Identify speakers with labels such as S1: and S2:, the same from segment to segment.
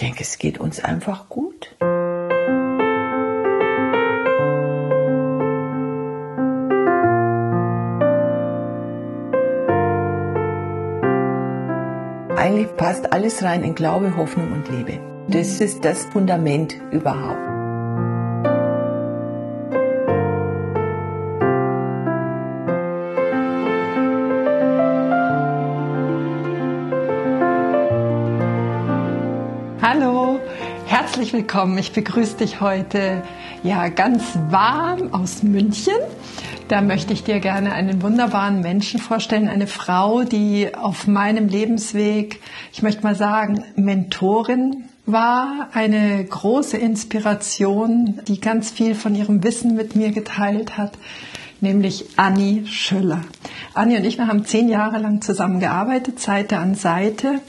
S1: denke, es geht uns einfach gut. Eigentlich passt alles rein in Glaube, Hoffnung und Liebe. Das ist das Fundament überhaupt.
S2: Herzlich willkommen. Ich begrüße dich heute ja ganz warm aus München. Da möchte ich dir gerne einen wunderbaren Menschen vorstellen, eine Frau, die auf meinem Lebensweg, ich möchte mal sagen, Mentorin war, eine große Inspiration, die ganz viel von ihrem Wissen mit mir geteilt hat, nämlich Annie Schüller. Annie und ich, wir haben zehn Jahre lang zusammengearbeitet, Seite an Seite.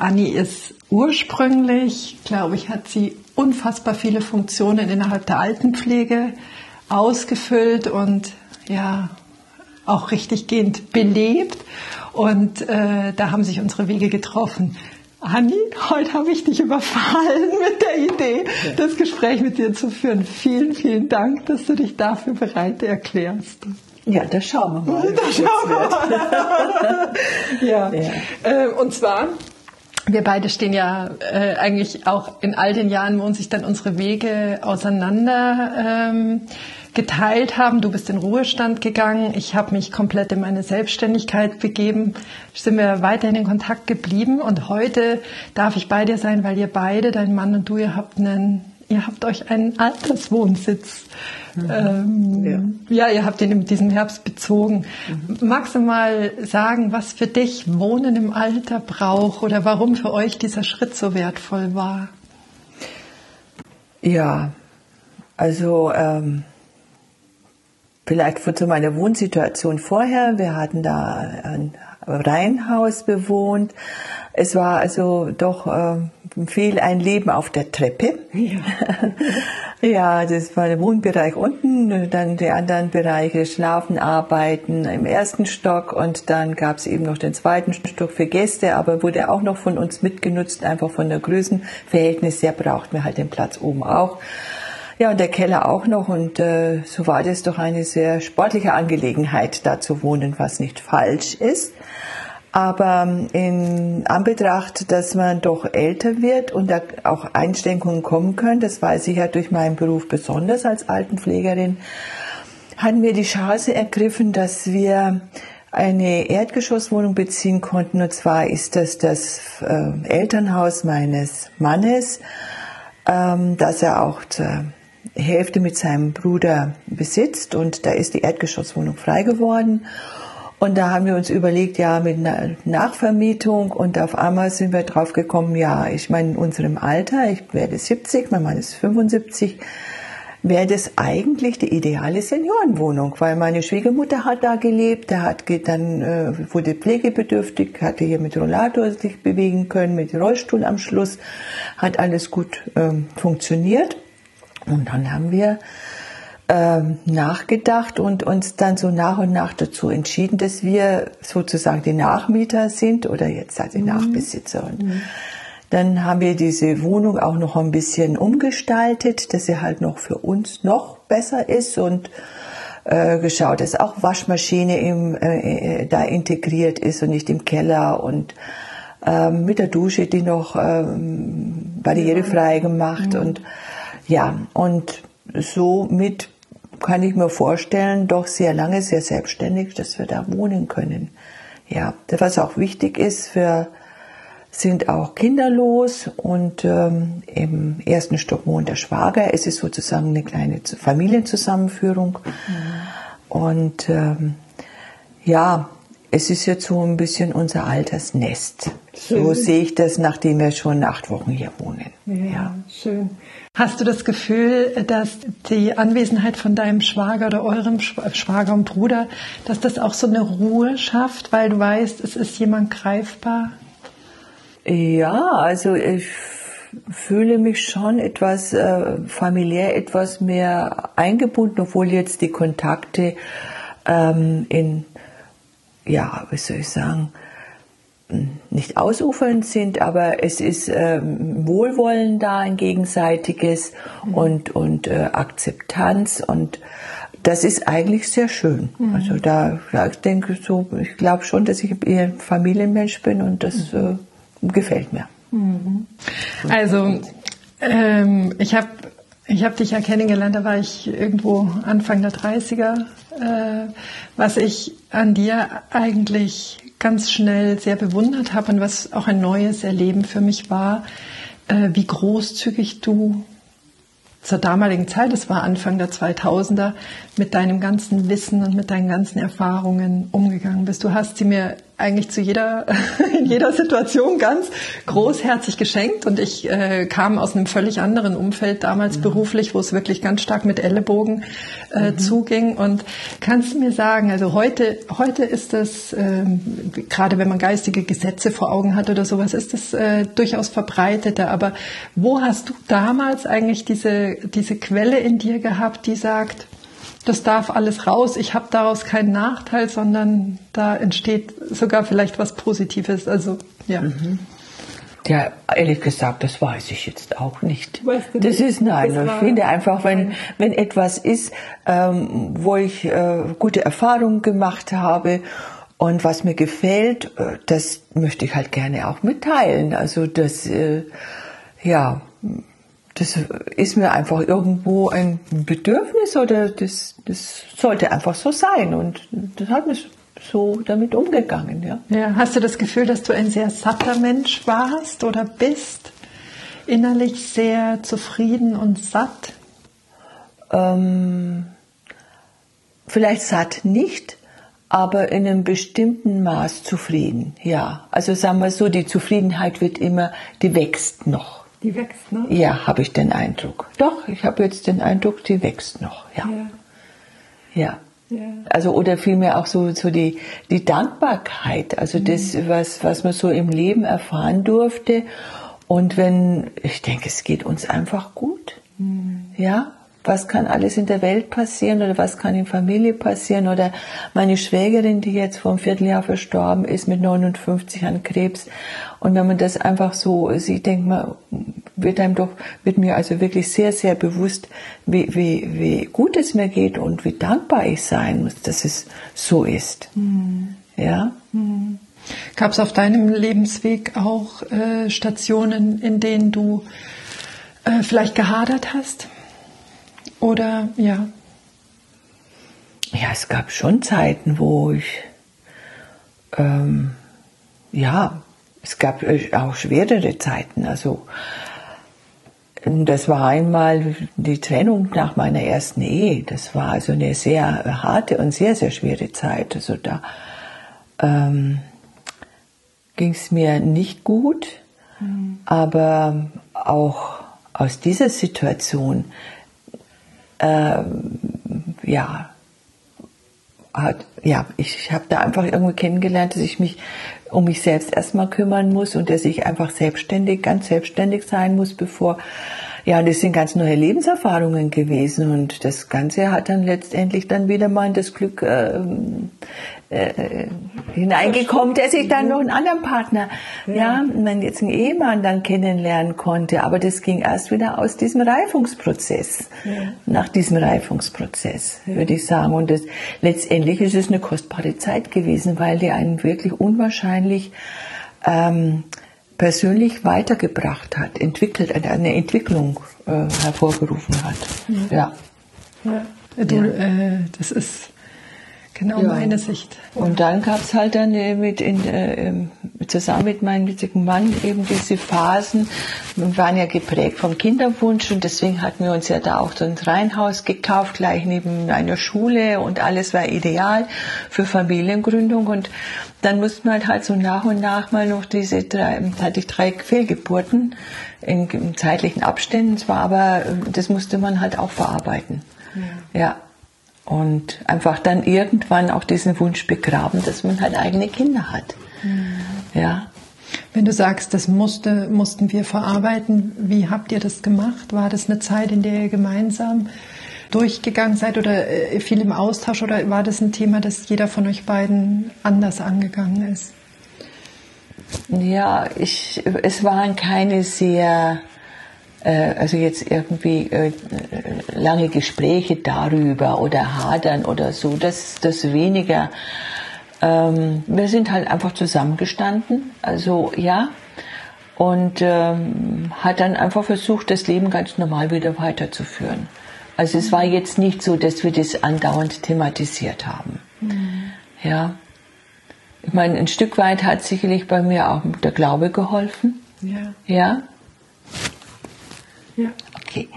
S2: Annie ist ursprünglich, glaube ich, hat sie unfassbar viele Funktionen innerhalb der Altenpflege ausgefüllt und ja auch richtig gehend belebt. Und äh, da haben sich unsere Wege getroffen. Anni, heute habe ich dich überfallen mit der Idee, das Gespräch mit dir zu führen. Vielen, vielen Dank, dass du dich dafür bereit erklärst.
S1: Ja, das schauen wir mal.
S2: Das schauen wir mal. ja. ja. Äh, und zwar wir beide stehen ja äh, eigentlich auch in all den Jahren, wo uns sich dann unsere Wege auseinander ähm, geteilt haben. Du bist in Ruhestand gegangen, ich habe mich komplett in meine Selbstständigkeit begeben. Sind wir weiterhin in Kontakt geblieben und heute darf ich bei dir sein, weil ihr beide, dein Mann und du, ihr habt einen ihr habt euch einen Alterswohnsitz. Mhm. Ähm, ja. ja. ihr habt ihn in diesem Herbst bezogen. Mhm. Magst du mal sagen, was für dich Wohnen im Alter braucht oder warum für euch dieser Schritt so wertvoll war?
S1: Ja, also ähm, vielleicht zu meiner Wohnsituation vorher. Wir hatten da ein Reihenhaus bewohnt. Es war also doch äh, viel ein Leben auf der Treppe. Ja. ja, das war der Wohnbereich unten, dann die anderen Bereiche Schlafen, Arbeiten im ersten Stock und dann gab es eben noch den zweiten Stock für Gäste, aber wurde auch noch von uns mitgenutzt, einfach von der Größenverhältnis her brauchten wir halt den Platz oben auch. Ja, und der Keller auch noch. Und äh, so war das doch eine sehr sportliche Angelegenheit, da zu wohnen, was nicht falsch ist. Aber in Anbetracht, dass man doch älter wird und da auch Einschränkungen kommen können, das weiß ich ja durch meinen Beruf besonders als Altenpflegerin, hatten wir die Chance ergriffen, dass wir eine Erdgeschosswohnung beziehen konnten. Und zwar ist das das äh, Elternhaus meines Mannes, ähm, das er auch zur Hälfte mit seinem Bruder besitzt. Und da ist die Erdgeschosswohnung frei geworden. Und da haben wir uns überlegt, ja, mit einer Nachvermietung und auf einmal sind wir drauf gekommen, ja, ich meine, in unserem Alter, ich werde 70, mein Mann ist 75, wäre das eigentlich die ideale Seniorenwohnung, weil meine Schwiegermutter hat da gelebt, der hat dann äh, wurde pflegebedürftig, hatte hier mit Rollator sich bewegen können, mit Rollstuhl am Schluss, hat alles gut ähm, funktioniert. Und dann haben wir nachgedacht und uns dann so nach und nach dazu entschieden, dass wir sozusagen die Nachmieter sind oder jetzt halt die mhm. Nachbesitzer. Und mhm. dann haben wir diese Wohnung auch noch ein bisschen umgestaltet, dass sie halt noch für uns noch besser ist und äh, geschaut, dass auch Waschmaschine im, äh, äh da integriert ist und nicht im Keller und ähm, mit der Dusche, die noch ähm, barrierefrei gemacht mhm. und ja, und somit kann ich mir vorstellen, doch sehr lange, sehr selbstständig, dass wir da wohnen können. Ja, was auch wichtig ist, wir sind auch kinderlos und ähm, im ersten Stock wohnt der Schwager. Es ist sozusagen eine kleine Familienzusammenführung. Mhm. Und ähm, ja, es ist jetzt so ein bisschen unser Altersnest. Schön. So sehe ich das, nachdem wir schon acht Wochen hier wohnen.
S2: Ja, ja, schön. Hast du das Gefühl, dass die Anwesenheit von deinem Schwager oder eurem Schwager und Bruder, dass das auch so eine Ruhe schafft, weil du weißt, es ist jemand greifbar?
S1: Ja, also ich fühle mich schon etwas äh, familiär, etwas mehr eingebunden, obwohl jetzt die Kontakte ähm, in, ja, wie soll ich sagen, nicht ausufernd sind, aber es ist ähm, Wohlwollen da, ein gegenseitiges mhm. und, und äh, Akzeptanz und das ist eigentlich sehr schön. Mhm. Also da, ich denke so, ich glaube schon, dass ich eher ein Familienmensch bin und das mhm. äh, gefällt mir.
S2: Mhm. Also ähm, ich habe ich hab dich ja kennengelernt, da war ich irgendwo Anfang der 30er. Äh, was ich an dir eigentlich ganz schnell sehr bewundert habe und was auch ein neues Erleben für mich war, äh, wie großzügig du zur damaligen Zeit, das war Anfang der 2000er, mit deinem ganzen Wissen und mit deinen ganzen Erfahrungen umgegangen bist. Du hast sie mir eigentlich zu jeder, in jeder Situation ganz großherzig geschenkt und ich äh, kam aus einem völlig anderen Umfeld damals mhm. beruflich, wo es wirklich ganz stark mit Ellenbogen äh, mhm. zuging und kannst du mir sagen, also heute, heute ist das, äh, gerade wenn man geistige Gesetze vor Augen hat oder sowas, ist das äh, durchaus verbreiteter, aber wo hast du damals eigentlich diese, diese Quelle in dir gehabt, die sagt, das darf alles raus, ich habe daraus keinen Nachteil, sondern da entsteht sogar vielleicht was Positives. Also ja. Mhm.
S1: Ja, ehrlich gesagt, das weiß ich jetzt auch nicht. Weißt du das nicht? ist nein. Das ich finde einfach, wenn wenn etwas ist, ähm, wo ich äh, gute Erfahrungen gemacht habe und was mir gefällt, äh, das möchte ich halt gerne auch mitteilen. Also das, äh, ja, das ist mir einfach irgendwo ein Bedürfnis oder das, das sollte einfach so sein und das hat mich so damit umgegangen, ja.
S2: ja. Hast du das Gefühl, dass du ein sehr satter Mensch warst oder bist? Innerlich sehr zufrieden und satt?
S1: Ähm, vielleicht satt nicht, aber in einem bestimmten Maß zufrieden, ja. Also sagen wir so, die Zufriedenheit wird immer, die wächst noch.
S2: Die wächst noch?
S1: Ja, habe ich den Eindruck. Doch, ich habe jetzt den Eindruck, die wächst noch. Ja. Ja. ja. ja. Also oder vielmehr auch so, so die, die Dankbarkeit, also mhm. das, was, was man so im Leben erfahren durfte. Und wenn, ich denke, es geht uns einfach gut. Mhm. Ja, was kann alles in der Welt passieren oder was kann in Familie passieren oder meine Schwägerin, die jetzt vor einem Vierteljahr verstorben ist mit 59 an Krebs und wenn man das einfach so sieht, denkt man, wird einem doch, wird mir also wirklich sehr, sehr bewusst, wie, wie, wie gut es mir geht und wie dankbar ich sein muss, dass es so ist. Mhm. Ja.
S2: Mhm. Gab es auf deinem Lebensweg auch äh, Stationen, in denen du äh, vielleicht gehadert hast? Oder ja?
S1: Ja, es gab schon Zeiten, wo ich, ähm, ja, es gab äh, auch schwerere Zeiten. Also das war einmal die Trennung nach meiner ersten Ehe. Das war also eine sehr harte und sehr, sehr schwere Zeit. Also da ähm, ging es mir nicht gut, mhm. aber auch aus dieser Situation ähm, ja, hat, ja, ich habe da einfach irgendwie kennengelernt, dass ich mich um mich selbst erstmal kümmern muss und dass ich einfach selbstständig, ganz selbstständig sein muss, bevor, ja, das sind ganz neue Lebenserfahrungen gewesen und das Ganze hat dann letztendlich dann wieder mal in das Glück äh, äh, hineingekommen, dass ich dann noch einen anderen Partner, ja, ja meinen jetzigen Ehemann dann kennenlernen konnte. Aber das ging erst wieder aus diesem Reifungsprozess, ja. nach diesem Reifungsprozess, ja. würde ich sagen. Und das, letztendlich ist es eine kostbare Zeit gewesen, weil die einen wirklich unwahrscheinlich ähm, persönlich weitergebracht hat, entwickelt, eine Entwicklung äh, hervorgerufen hat. Ja.
S2: ja. Du, äh, das ist Genau, ja. meine Sicht.
S1: Und dann gab es halt dann äh, mit in, äh, zusammen mit meinem jetzigen Mann eben diese Phasen. Wir waren ja geprägt vom Kinderwunsch und deswegen hatten wir uns ja da auch so ein Reihenhaus gekauft, gleich neben einer Schule und alles war ideal für Familiengründung und dann mussten wir halt, halt so nach und nach mal noch diese drei, hatte ich drei Fehlgeburten in, in zeitlichen Abständen zwar, aber äh, das musste man halt auch verarbeiten. ja. ja und einfach dann irgendwann auch diesen Wunsch begraben, dass man halt eigene Kinder hat. Mhm. Ja.
S2: Wenn du sagst, das musste, mussten wir verarbeiten, wie habt ihr das gemacht? War das eine Zeit, in der ihr gemeinsam durchgegangen seid oder äh, viel im Austausch oder war das ein Thema, das jeder von euch beiden anders angegangen ist?
S1: Ja, ich, es waren keine sehr, also jetzt irgendwie äh, lange Gespräche darüber oder hadern oder so, das, das weniger. Ähm, wir sind halt einfach zusammengestanden, also ja, und ähm, hat dann einfach versucht, das Leben ganz normal wieder weiterzuführen. Also es war jetzt nicht so, dass wir das andauernd thematisiert haben. Mhm. Ja. Ich meine, ein Stück weit hat sicherlich bei mir auch der Glaube geholfen.
S2: Ja.
S1: Ja?
S2: Ja.
S1: Okay.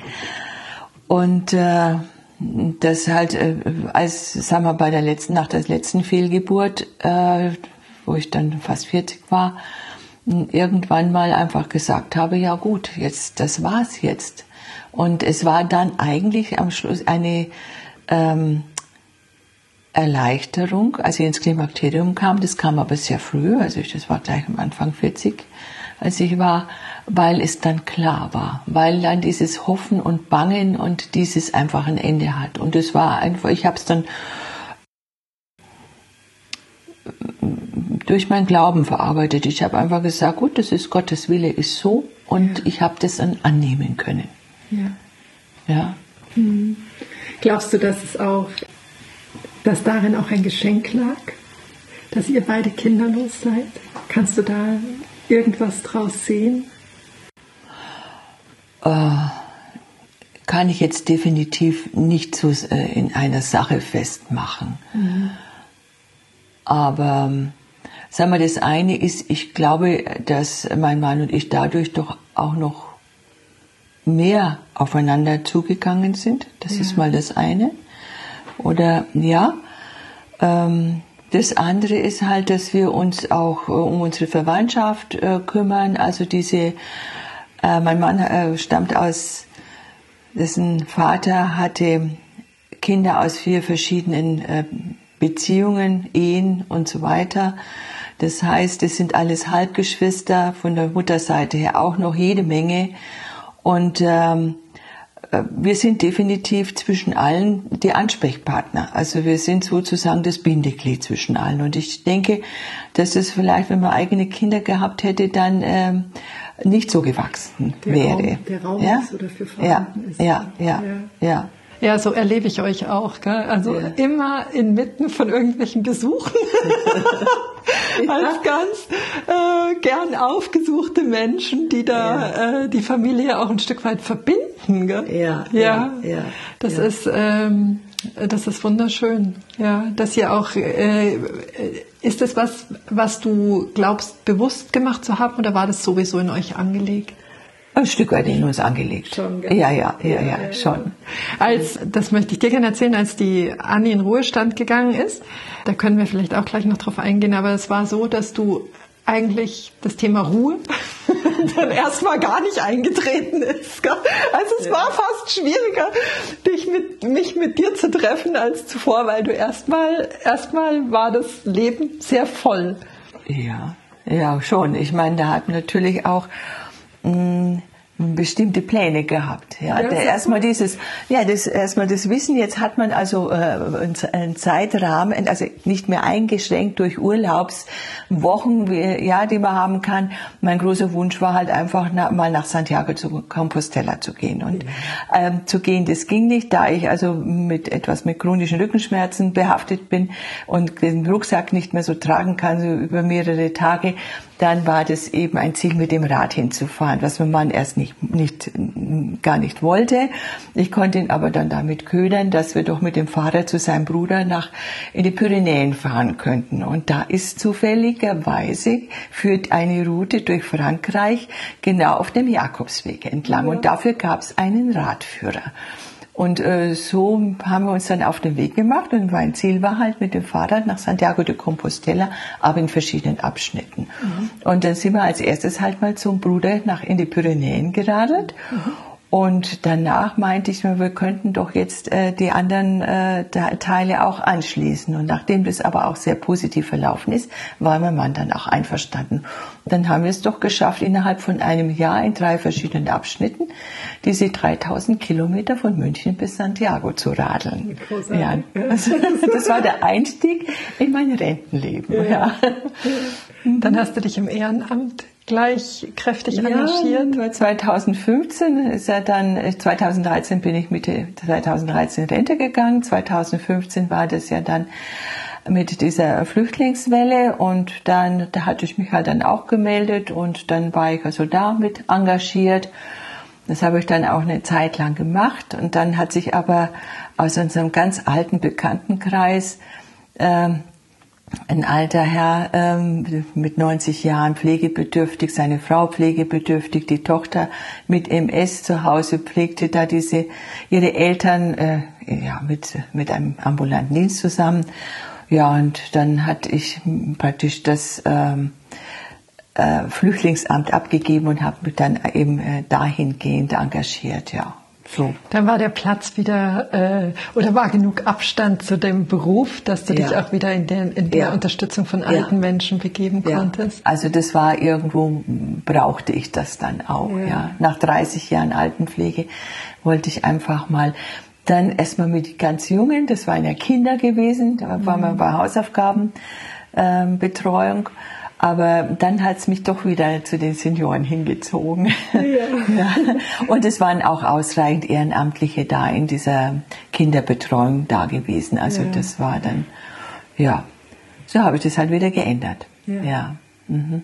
S1: Und äh, das halt, äh, als, sagen wir, bei der letzten, nach der letzten Fehlgeburt, äh, wo ich dann fast 40 war, irgendwann mal einfach gesagt habe, ja gut, jetzt, das war's jetzt. Und es war dann eigentlich am Schluss eine ähm, Erleichterung, als ich ins Klimakterium kam. Das kam aber sehr früh, also ich, das war gleich am Anfang 40, als ich war, weil es dann klar war, weil dann dieses Hoffen und Bangen und dieses einfach ein Ende hat. Und es war einfach, ich habe es dann durch meinen Glauben verarbeitet. Ich habe einfach gesagt, gut, das ist Gottes Wille, ist so und ja. ich habe das dann annehmen können.
S2: Ja.
S1: ja.
S2: Mhm. Glaubst du, dass es auch, dass darin auch ein Geschenk lag, dass ihr beide kinderlos seid? Kannst du da irgendwas draus sehen?
S1: Äh, kann ich jetzt definitiv nicht so äh, in einer Sache festmachen. Mhm. Aber sagen wir, das eine ist, ich glaube, dass mein Mann und ich dadurch doch auch noch mehr aufeinander zugegangen sind. Das ja. ist mal das eine. Oder ja. Ähm, das andere ist halt, dass wir uns auch äh, um unsere Verwandtschaft äh, kümmern. Also diese, äh, mein Mann stammt aus, dessen Vater hatte Kinder aus vier verschiedenen Beziehungen, Ehen und so weiter. Das heißt, es sind alles Halbgeschwister, von der Mutterseite her auch noch jede Menge. Und ähm, äh, wir sind definitiv zwischen allen die Ansprechpartner. Also wir sind sozusagen das Bindeglied zwischen allen. Und ich denke, dass es vielleicht, wenn man eigene Kinder gehabt hätte, dann ähm, nicht so gewachsen
S2: der
S1: wäre.
S2: Raum, der Raum
S1: ja?
S2: ist oder für
S1: ja, ist. Ja, ja, ja, ja.
S2: Ja, so erlebe ich euch auch. Gell? Also ja. immer inmitten von irgendwelchen Besuchen. Als ganz äh, gern aufgesuchte Menschen, die da ja. äh, die Familie auch ein Stück weit verbinden. Gell?
S1: Ja,
S2: ja, ja. Das ist ähm, das ist wunderschön. Ja, dass ihr auch äh, ist das was, was du glaubst bewusst gemacht zu haben, oder war das sowieso in euch angelegt?
S1: Ein Stück weit in uns angelegt.
S2: Schon,
S1: gell? Ja, ja, ja, ja, schon.
S2: Als, das möchte ich dir gerne erzählen, als die Anni in Ruhestand gegangen ist, da können wir vielleicht auch gleich noch drauf eingehen, aber es war so, dass du eigentlich das Thema Ruhe dann erstmal gar nicht eingetreten ist. Also es ja. war fast schwieriger, dich mit, mich mit dir zu treffen als zuvor, weil du erstmal, erstmal war das Leben sehr voll.
S1: Ja, ja, schon. Ich meine, da hat natürlich auch 嗯 bestimmte Pläne gehabt. Ja, ja erstmal dieses, ja, das erstmal das Wissen. Jetzt hat man also äh, einen Zeitrahmen, also nicht mehr eingeschränkt durch Urlaubswochen, wie, ja, die man haben kann. Mein großer Wunsch war halt einfach na, mal nach Santiago zu Compostela zu gehen und ähm, zu gehen. Das ging nicht, da ich also mit etwas mit chronischen Rückenschmerzen behaftet bin und den Rucksack nicht mehr so tragen kann so über mehrere Tage dann war das eben ein Ziel, mit dem Rad hinzufahren, was mein Mann erst nicht, nicht, gar nicht wollte. Ich konnte ihn aber dann damit ködern, dass wir doch mit dem Fahrrad zu seinem Bruder nach, in die Pyrenäen fahren könnten. Und da ist zufälligerweise führt eine Route durch Frankreich genau auf dem Jakobsweg entlang. Und dafür gab es einen Radführer. Und äh, so haben wir uns dann auf den Weg gemacht und mein Ziel war halt mit dem Fahrrad nach Santiago de Compostela, aber in verschiedenen Abschnitten. Mhm. Und dann sind wir als erstes halt mal zum Bruder nach in die Pyrenäen geradelt. Mhm. Und danach meinte ich mir, wir könnten doch jetzt äh, die anderen äh, Teile auch anschließen. Und nachdem das aber auch sehr positiv verlaufen ist, war mein Mann dann auch einverstanden. Dann haben wir es doch geschafft, innerhalb von einem Jahr in drei verschiedenen Abschnitten diese 3000 Kilometer von München bis Santiago zu radeln. Ja, also, das war der Einstieg in mein Rentenleben. Ja. ja.
S2: Dann hast du dich im Ehrenamt gleich kräftig engagiert.
S1: Ja, 2015 ist ja dann, 2013 bin ich Mitte 2013 in Rente gegangen. 2015 war das ja dann mit dieser Flüchtlingswelle und dann, da hatte ich mich halt dann auch gemeldet und dann war ich also da mit engagiert. Das habe ich dann auch eine Zeit lang gemacht und dann hat sich aber aus unserem ganz alten Bekanntenkreis ähm, ein alter Herr ähm, mit 90 Jahren pflegebedürftig, seine Frau pflegebedürftig, die Tochter mit MS zu Hause pflegte da diese ihre Eltern äh, ja mit mit einem ambulanten Dienst zusammen ja, und dann hatte ich praktisch das ähm, äh, Flüchtlingsamt abgegeben und habe mich dann eben äh, dahingehend engagiert, ja. So.
S2: Dann war der Platz wieder äh, oder war genug Abstand zu dem Beruf, dass du ja. dich auch wieder in der, in der ja. Unterstützung von alten ja. Menschen begeben konntest?
S1: Also das war irgendwo brauchte ich das dann auch. Ja. Nach 30 Jahren Altenpflege wollte ich einfach mal dann erstmal mit die ganz Jungen, das waren ja Kinder gewesen, da waren wir mhm. bei Hausaufgabenbetreuung. Ähm, aber dann hat es mich doch wieder zu den Senioren hingezogen. Ja. ja. Und es waren auch ausreichend Ehrenamtliche da in dieser Kinderbetreuung da gewesen. Also ja. das war dann, ja, so habe ich das halt wieder geändert. Ja. Ja, mhm.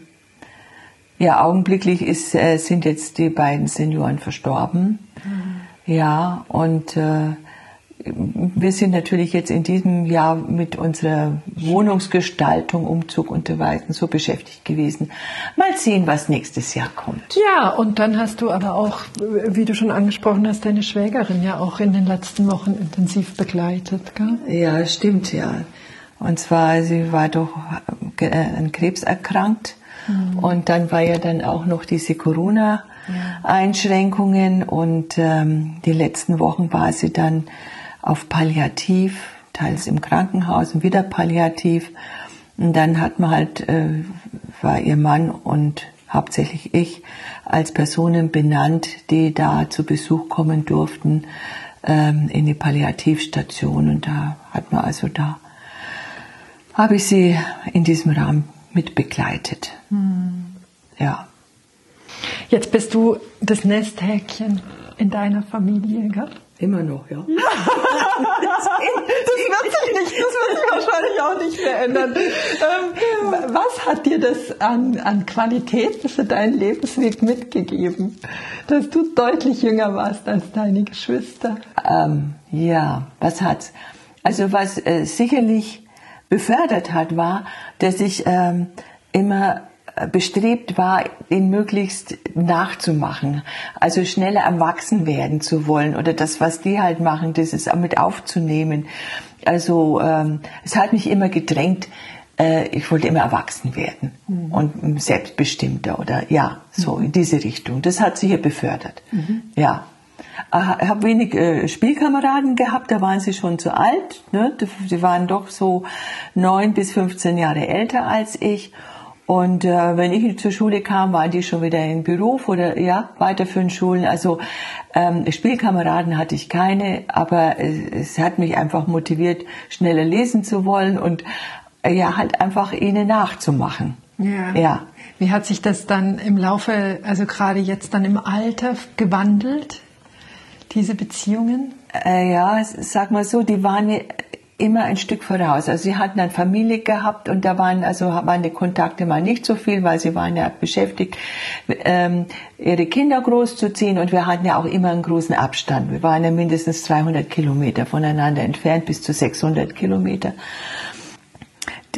S1: ja augenblicklich ist, äh, sind jetzt die beiden Senioren verstorben. Mhm. Ja, und äh, wir sind natürlich jetzt in diesem Jahr mit unserer Wohnungsgestaltung, Umzug und so weiter so beschäftigt gewesen. Mal sehen, was nächstes Jahr kommt.
S2: Ja, und dann hast du aber auch, wie du schon angesprochen hast, deine Schwägerin ja auch in den letzten Wochen intensiv begleitet, gell?
S1: Ja, stimmt, ja. Und zwar, sie war doch äh, an Krebs erkrankt. Mhm. Und dann war ja dann auch noch diese Corona- Einschränkungen und ähm, die letzten Wochen war sie dann auf Palliativ, teils im Krankenhaus und wieder Palliativ. Und dann hat man halt, äh, war ihr Mann und hauptsächlich ich als Personen benannt, die da zu Besuch kommen durften ähm, in die Palliativstation. Und da hat man also da, habe ich sie in diesem Rahmen mit begleitet. Mhm. Ja.
S2: Jetzt bist du das Nesthäkchen in deiner Familie, gell?
S1: Immer noch, ja. das,
S2: wird sich nicht, das wird sich wahrscheinlich auch nicht mehr ändern. Ähm, was hat dir das an, an Qualitäten für deinen Lebensweg mitgegeben, dass du deutlich jünger warst als deine Geschwister?
S1: Ähm, ja, was hat's? Also was äh, sicherlich befördert hat, war, dass ich ähm, immer bestrebt war, ihn möglichst nachzumachen. Also schneller erwachsen werden zu wollen oder das, was die halt machen, das ist mit aufzunehmen. Also ähm, es hat mich immer gedrängt, äh, ich wollte immer erwachsen werden mhm. und selbstbestimmter oder ja, so mhm. in diese Richtung. Das hat sich hier befördert. Mhm. Ja. Ich habe wenig äh, Spielkameraden gehabt, da waren sie schon zu alt. Ne? Sie waren doch so neun bis 15 Jahre älter als ich. Und äh, wenn ich zur Schule kam, waren die schon wieder im Beruf oder ja, weiterführende Schulen. Also ähm, Spielkameraden hatte ich keine, aber es, es hat mich einfach motiviert, schneller lesen zu wollen und äh, ja, halt einfach ihnen nachzumachen.
S2: Ja. ja. Wie hat sich das dann im Laufe, also gerade jetzt dann im Alter gewandelt, diese Beziehungen?
S1: Äh, ja, sag mal so, die waren immer ein Stück voraus. Also sie hatten eine Familie gehabt und da waren also waren die Kontakte mal nicht so viel, weil sie waren ja beschäftigt, ähm, ihre Kinder großzuziehen und wir hatten ja auch immer einen großen Abstand. Wir waren ja mindestens 300 Kilometer voneinander entfernt, bis zu 600 Kilometer.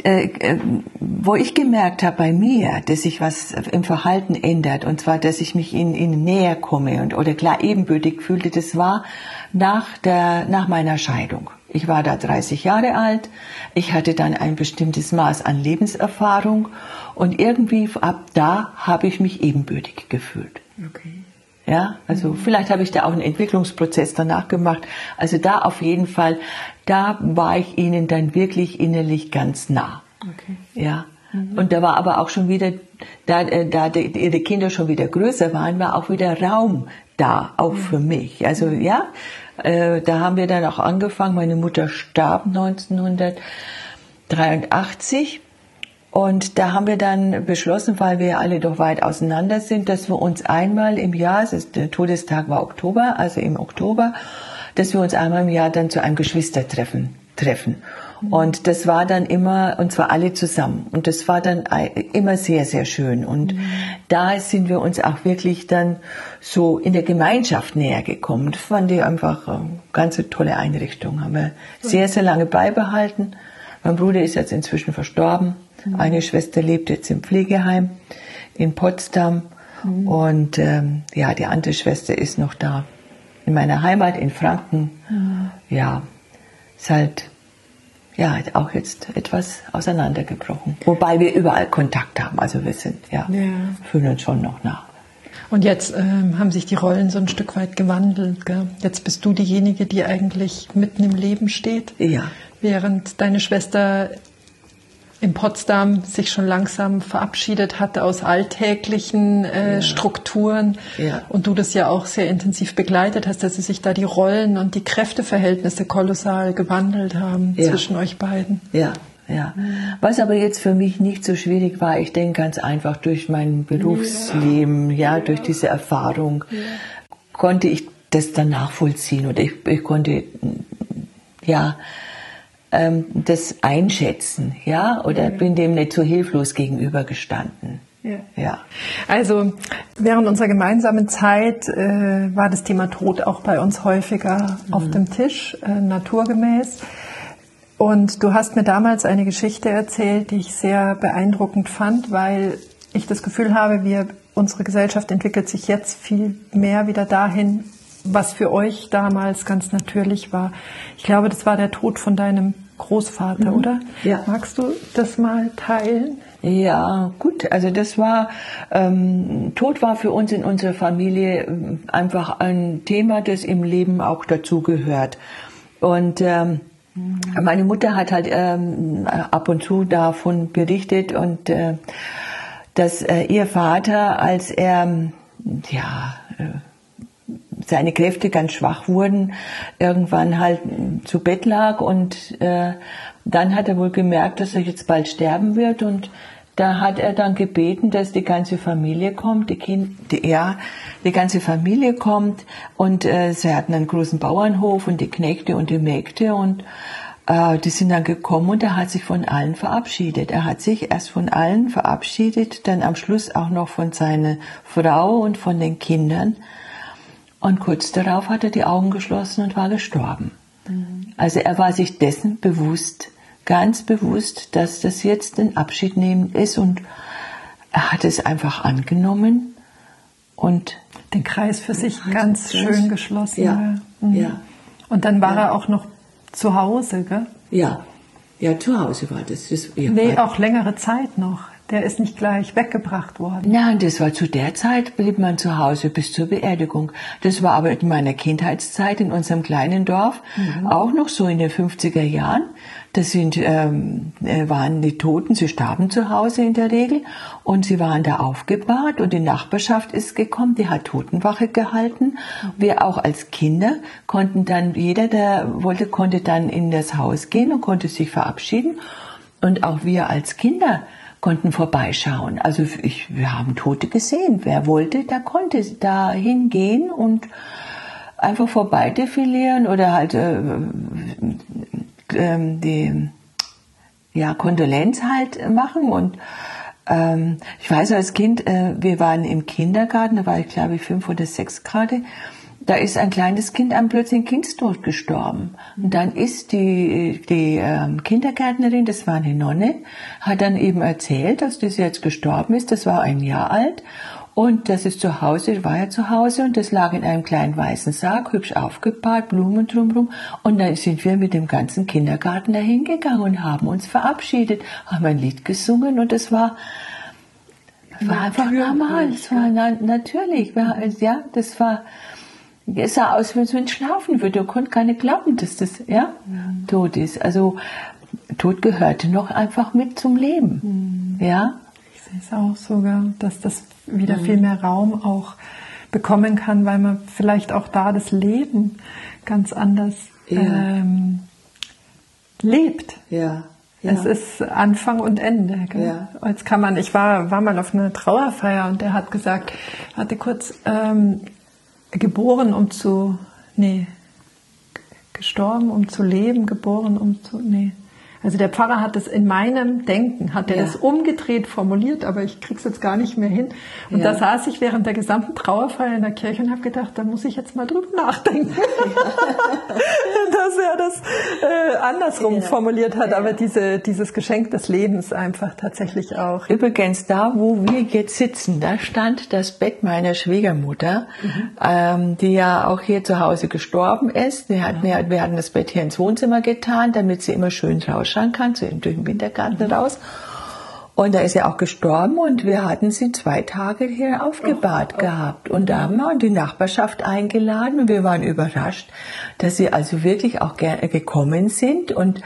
S1: Äh, wo ich gemerkt habe bei mir, dass sich was im Verhalten ändert, und zwar, dass ich mich ihnen, ihnen näher komme und oder klar ebenbürtig fühlte, das war nach der nach meiner Scheidung. Ich war da 30 Jahre alt. Ich hatte dann ein bestimmtes Maß an Lebenserfahrung und irgendwie ab da habe ich mich ebenbürtig gefühlt. Okay. Ja, also mhm. vielleicht habe ich da auch einen Entwicklungsprozess danach gemacht. Also da auf jeden Fall, da war ich ihnen dann wirklich innerlich ganz nah. Okay. Ja. Mhm. Und da war aber auch schon wieder, da, äh, da die, ihre Kinder schon wieder größer waren, war auch wieder Raum da, auch mhm. für mich. Also ja, äh, da haben wir dann auch angefangen. Meine Mutter starb 1983 Und da haben wir dann beschlossen, weil wir alle doch weit auseinander sind, dass wir uns einmal im Jahr, ist, der Todestag war Oktober, also im Oktober, dass wir uns einmal im Jahr dann zu einem Geschwistertreffen treffen. Und das war dann immer, und zwar alle zusammen. Und das war dann immer sehr, sehr schön. Und mhm. da sind wir uns auch wirklich dann so in der Gemeinschaft näher gekommen. Das fand ich einfach eine ganz tolle Einrichtung. Haben wir sehr, sehr lange beibehalten. Mein Bruder ist jetzt inzwischen verstorben. Mhm. Eine Schwester lebt jetzt im Pflegeheim in Potsdam. Mhm. Und ähm, ja, die andere Schwester ist noch da in meiner Heimat in Franken. Mhm. Ja, ist halt ja, auch jetzt etwas auseinandergebrochen. Wobei wir überall Kontakt haben. Also wir sind, ja, ja. fühlen uns schon noch nach.
S2: Und jetzt ähm, haben sich die Rollen so ein Stück weit gewandelt. Gell? Jetzt bist du diejenige, die eigentlich mitten im Leben steht.
S1: Ja.
S2: Während deine Schwester in Potsdam sich schon langsam verabschiedet hatte aus alltäglichen äh, ja. Strukturen ja. und du das ja auch sehr intensiv begleitet hast, dass sich da die Rollen und die Kräfteverhältnisse kolossal gewandelt haben ja. zwischen euch beiden.
S1: Ja. Ja. Was aber jetzt für mich nicht so schwierig war, ich denke ganz einfach durch mein Berufsleben, ja, durch diese Erfahrung, konnte ich das dann nachvollziehen und ich, ich konnte, ja, ähm, das einschätzen, ja, oder ja. bin dem nicht so hilflos gegenübergestanden.
S2: Ja. ja. Also während unserer gemeinsamen Zeit äh, war das Thema Tod auch bei uns häufiger mhm. auf dem Tisch, äh, naturgemäß. Und du hast mir damals eine Geschichte erzählt, die ich sehr beeindruckend fand, weil ich das Gefühl habe, wir, unsere Gesellschaft entwickelt sich jetzt viel mehr wieder dahin, was für euch damals ganz natürlich war. Ich glaube, das war der Tod von deinem Großvater, mhm. oder?
S1: Ja.
S2: Magst du das mal teilen?
S1: Ja, gut. Also das war, ähm, Tod war für uns in unserer Familie ähm, einfach ein Thema, das im Leben auch dazugehört. Und ähm, mhm. meine Mutter hat halt ähm, ab und zu davon berichtet und äh, dass äh, ihr Vater, als er ja äh, seine Kräfte ganz schwach wurden, irgendwann halt zu Bett lag und äh, dann hat er wohl gemerkt, dass er jetzt bald sterben wird und da hat er dann gebeten, dass die ganze Familie kommt, die Kind, die, ja, die ganze Familie kommt und äh, sie hatten einen großen Bauernhof und die Knechte und die Mägde und äh, die sind dann gekommen und er hat sich von allen verabschiedet. Er hat sich erst von allen verabschiedet, dann am Schluss auch noch von seiner Frau und von den Kindern. Und kurz darauf hat er die Augen geschlossen und war gestorben. Mhm. Also er war sich dessen bewusst, ganz bewusst, dass das jetzt ein Abschied nehmen ist und er hat es einfach angenommen und
S2: den Kreis für sich ganz schön geschlossen.
S1: Ja, mhm. ja.
S2: Und dann war ja. er auch noch zu Hause, gell?
S1: Ja, ja, zu Hause war das. das
S2: ja, nee, auch längere Zeit noch. Der ist nicht gleich weggebracht worden.
S1: Nein, das war zu der Zeit, blieb man zu Hause bis zur Beerdigung. Das war aber in meiner Kindheitszeit in unserem kleinen Dorf mhm. auch noch so in den 50er Jahren. Das sind, ähm, äh, waren die Toten, sie starben zu Hause in der Regel und sie waren da aufgebahrt und die Nachbarschaft ist gekommen, die hat Totenwache gehalten. Wir auch als Kinder konnten dann, jeder, der wollte, konnte dann in das Haus gehen und konnte sich verabschieden. Und auch wir als Kinder konnten vorbeischauen. Also ich, wir haben Tote gesehen. Wer wollte, der konnte da hingehen und einfach vorbei defilieren oder halt äh, äh, die ja, Kondolenz halt machen und ähm, ich weiß als Kind, äh, wir waren im Kindergarten, da war ich glaube ich fünf oder sechs gerade da ist ein kleines Kind am plötzlichen Kindstod gestorben. Und dann ist die, die ähm, Kindergärtnerin, das war eine Nonne, hat dann eben erzählt, dass das jetzt gestorben ist. Das war ein Jahr alt. Und das ist zu Hause, war ja zu Hause und das lag in einem kleinen weißen Sarg, hübsch aufgebahrt, Blumen drumherum. Und dann sind wir mit dem ganzen Kindergarten dahin gegangen und haben uns verabschiedet, haben ein Lied gesungen und es war, war einfach normal. Es war na, natürlich, ja, das war, es sah aus, wenn es schlafen würde. Er konnte gar nicht glauben, dass das ja, mhm. tot ist. Also Tod gehörte noch einfach mit zum Leben. Mhm. Ja?
S2: Ich sehe es auch sogar, dass das wieder mhm. viel mehr Raum auch bekommen kann, weil man vielleicht auch da das Leben ganz anders ja. ähm, lebt.
S1: Ja.
S2: Ja. Es ist Anfang und Ende. Gell? Ja. Jetzt kann man, ich war, war mal auf einer Trauerfeier und der hat gesagt, hatte kurz ähm, geboren, um zu, nee, gestorben, um zu leben, geboren, um zu, nee, also der Pfarrer hat es in meinem Denken, hat er ja. das umgedreht formuliert, aber ich krieg's jetzt gar nicht mehr hin. Und ja. da saß ich während der gesamten Trauerfeier in der Kirche und habe gedacht, da muss ich jetzt mal drüber nachdenken, ja. dass er das äh, andersrum formuliert hat, aber diese, dieses Geschenk des Lebens einfach tatsächlich auch.
S1: Übrigens, da wo wir jetzt sitzen, da stand das Bett meiner Schwiegermutter, mhm. ähm, die ja auch hier zu Hause gestorben ist. Wir hatten, wir hatten das Bett hier ins Wohnzimmer getan, damit sie immer schön draußen Deutschland kann, zu den Wintergarten mhm. raus. Und da ist er auch gestorben und wir hatten sie zwei Tage hier aufgebahrt oh, oh. gehabt. Und da haben wir die Nachbarschaft eingeladen und wir waren überrascht, dass sie also wirklich auch gerne gekommen sind und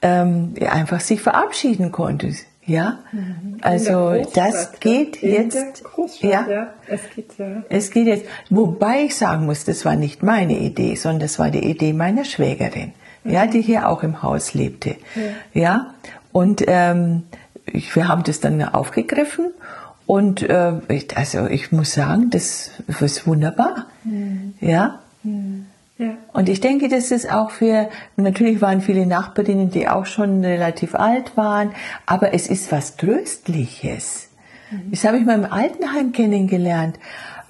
S1: ähm, einfach sich verabschieden konnte. Ja, mhm. also das geht jetzt. Ja, ja, es geht ja. Es geht jetzt. Wobei ich sagen muss, das war nicht meine Idee, sondern das war die Idee meiner Schwägerin ja, die hier auch im Haus lebte. Ja, ja? und ähm, ich, wir haben das dann aufgegriffen und äh, ich, also ich muss sagen, das ist wunderbar. Mhm. Ja. Mhm. Ja. Und ich denke, das ist auch für, natürlich waren viele Nachbarinnen, die auch schon relativ alt waren, aber es ist was Tröstliches. Mhm. Das habe ich mal im Altenheim kennengelernt.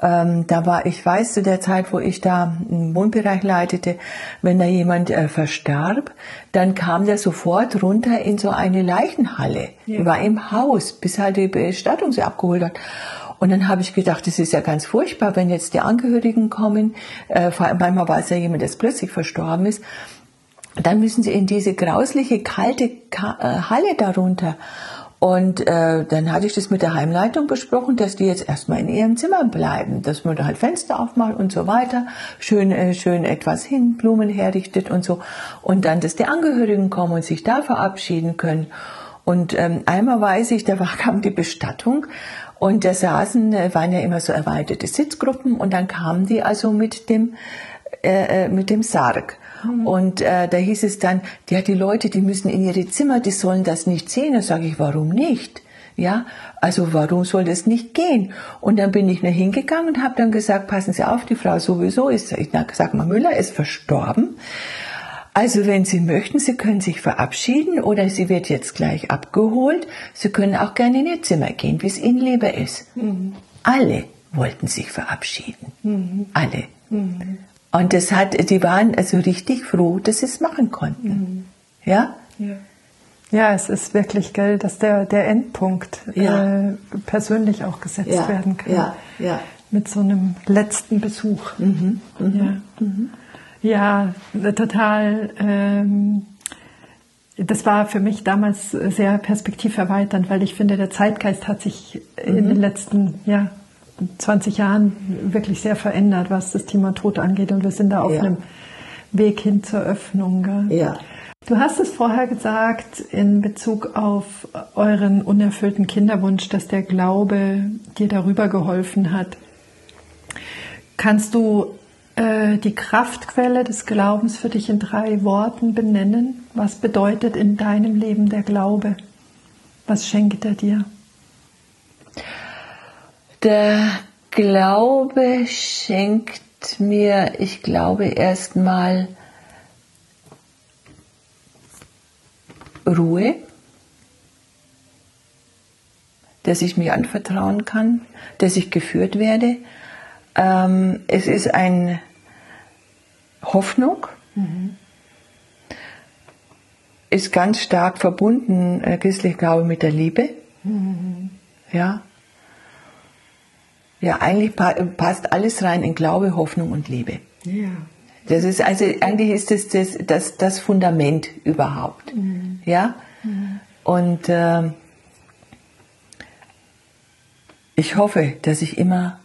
S1: Ähm, da war, ich weiß zu der Zeit, wo ich da einen Wohnbereich leitete, wenn da jemand äh, verstarb, dann kam der sofort runter in so eine Leichenhalle. Ja. War im Haus, bis halt die Bestattung sie abgeholt hat. Und dann habe ich gedacht, das ist ja ganz furchtbar, wenn jetzt die Angehörigen kommen, äh, vor allem manchmal war es ja jemand, der plötzlich verstorben ist, dann müssen sie in diese grausliche, kalte Ka äh, Halle darunter. Und äh, dann hatte ich das mit der Heimleitung besprochen, dass die jetzt erstmal in ihrem Zimmer bleiben, dass man da halt Fenster aufmacht und so weiter, schön, äh, schön etwas hin, Blumen herrichtet und so. Und dann, dass die Angehörigen kommen und sich da verabschieden können. Und ähm, einmal weiß ich, da kam die Bestattung und da saßen, äh, waren ja immer so erweiterte Sitzgruppen und dann kamen die also mit dem, äh, äh mit dem Sarg. Mhm. Und äh, da hieß es dann, ja, die Leute, die müssen in ihre Zimmer, die sollen das nicht sehen. Da sage ich, warum nicht? Ja, also warum soll das nicht gehen? Und dann bin ich nur hingegangen und habe dann gesagt, passen Sie auf, die Frau sowieso ist, ich sag mal, Müller ist verstorben. Also wenn Sie möchten, Sie können sich verabschieden oder sie wird jetzt gleich abgeholt. Sie können auch gerne in Ihr Zimmer gehen, wie es Ihnen lieber ist. Mhm. Alle wollten sich verabschieden. Mhm. Alle. Mhm. Und das hat, die waren also richtig froh, dass sie es machen konnten. Mhm. Ja?
S2: ja? Ja, es ist wirklich, gell, dass der, der Endpunkt ja. äh, persönlich auch gesetzt ja. werden kann. Ja, ja. Mit so einem letzten Besuch. Mhm. Mhm. Ja. Mhm. ja, total. Ähm, das war für mich damals sehr perspektiverweiternd, weil ich finde, der Zeitgeist hat sich in mhm. den letzten ja, 20 Jahren wirklich sehr verändert, was das Thema Tod angeht. Und wir sind da auf ja. einem Weg hin zur Öffnung. Gell? Ja. Du hast es vorher gesagt in Bezug auf euren unerfüllten Kinderwunsch, dass der Glaube dir darüber geholfen hat. Kannst du äh, die Kraftquelle des Glaubens für dich in drei Worten benennen? Was bedeutet in deinem Leben der Glaube? Was schenkt er dir?
S1: Der Glaube schenkt mir, ich glaube, erstmal Ruhe, dass ich mich anvertrauen kann, dass ich geführt werde. Ähm, es ist eine Hoffnung, mhm. ist ganz stark verbunden, äh, christlich Glaube, mit der Liebe. Mhm. Ja, ja, eigentlich passt alles rein in Glaube, Hoffnung und Liebe. Ja. Das ist also eigentlich ist das das, das, das Fundament überhaupt. Mhm. Ja. Mhm. Und äh, ich hoffe, dass ich immer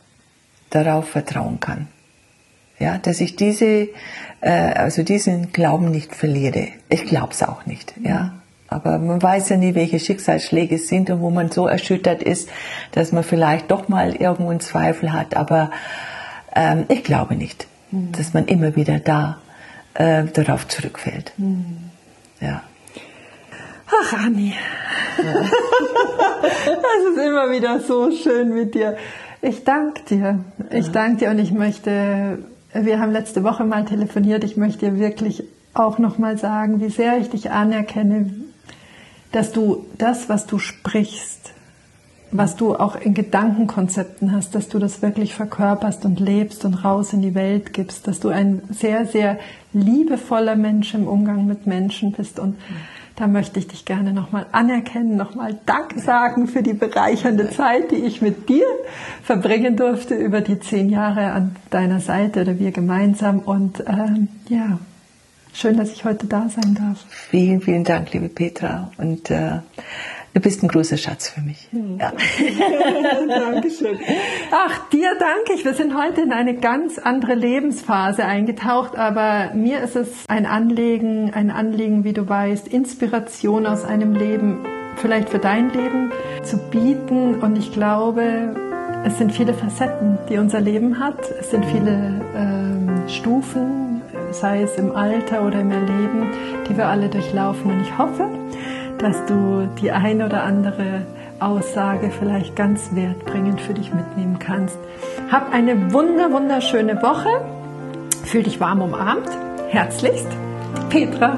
S1: darauf vertrauen kann. Ja, dass ich diese, äh, also diesen Glauben nicht verliere. Ich glaube es auch nicht. Ja. Aber man weiß ja nie, welche Schicksalsschläge es sind und wo man so erschüttert ist, dass man vielleicht doch mal irgendwo einen Zweifel hat. Aber ähm, ich glaube nicht, mhm. dass man immer wieder da äh, darauf zurückfällt. Mhm.
S2: Ja. Ach, Anni. Es ist immer wieder so schön mit dir. Ich danke dir. Ich danke dir und ich möchte, wir haben letzte Woche mal telefoniert, ich möchte dir wirklich auch nochmal sagen, wie sehr ich dich anerkenne, dass du das, was du sprichst, was du auch in Gedankenkonzepten hast, dass du das wirklich verkörperst und lebst und raus in die Welt gibst, dass du ein sehr, sehr liebevoller Mensch im Umgang mit Menschen bist und da möchte ich dich gerne nochmal anerkennen, nochmal Dank sagen für die bereichernde Zeit, die ich mit dir verbringen durfte über die zehn Jahre an deiner Seite oder wir gemeinsam. Und ähm, ja, schön, dass ich heute da sein darf.
S1: Vielen, vielen Dank, liebe Petra. Und äh, Du bist ein großer Schatz für mich.
S2: Hm. Ja. Dankeschön. Ach, dir danke ich. Wir sind heute in eine ganz andere Lebensphase eingetaucht, aber mir ist es ein Anliegen, ein Anliegen, wie du weißt, Inspiration aus einem Leben, vielleicht für dein Leben zu bieten. Und ich glaube, es sind viele Facetten, die unser Leben hat. Es sind viele ähm, Stufen, sei es im Alter oder im Erleben, die wir alle durchlaufen. Und ich hoffe, dass du die ein oder andere Aussage vielleicht ganz wertbringend für dich mitnehmen kannst. Hab eine wunder wunderschöne Woche. Fühl dich warm umarmt. Herzlichst, Petra.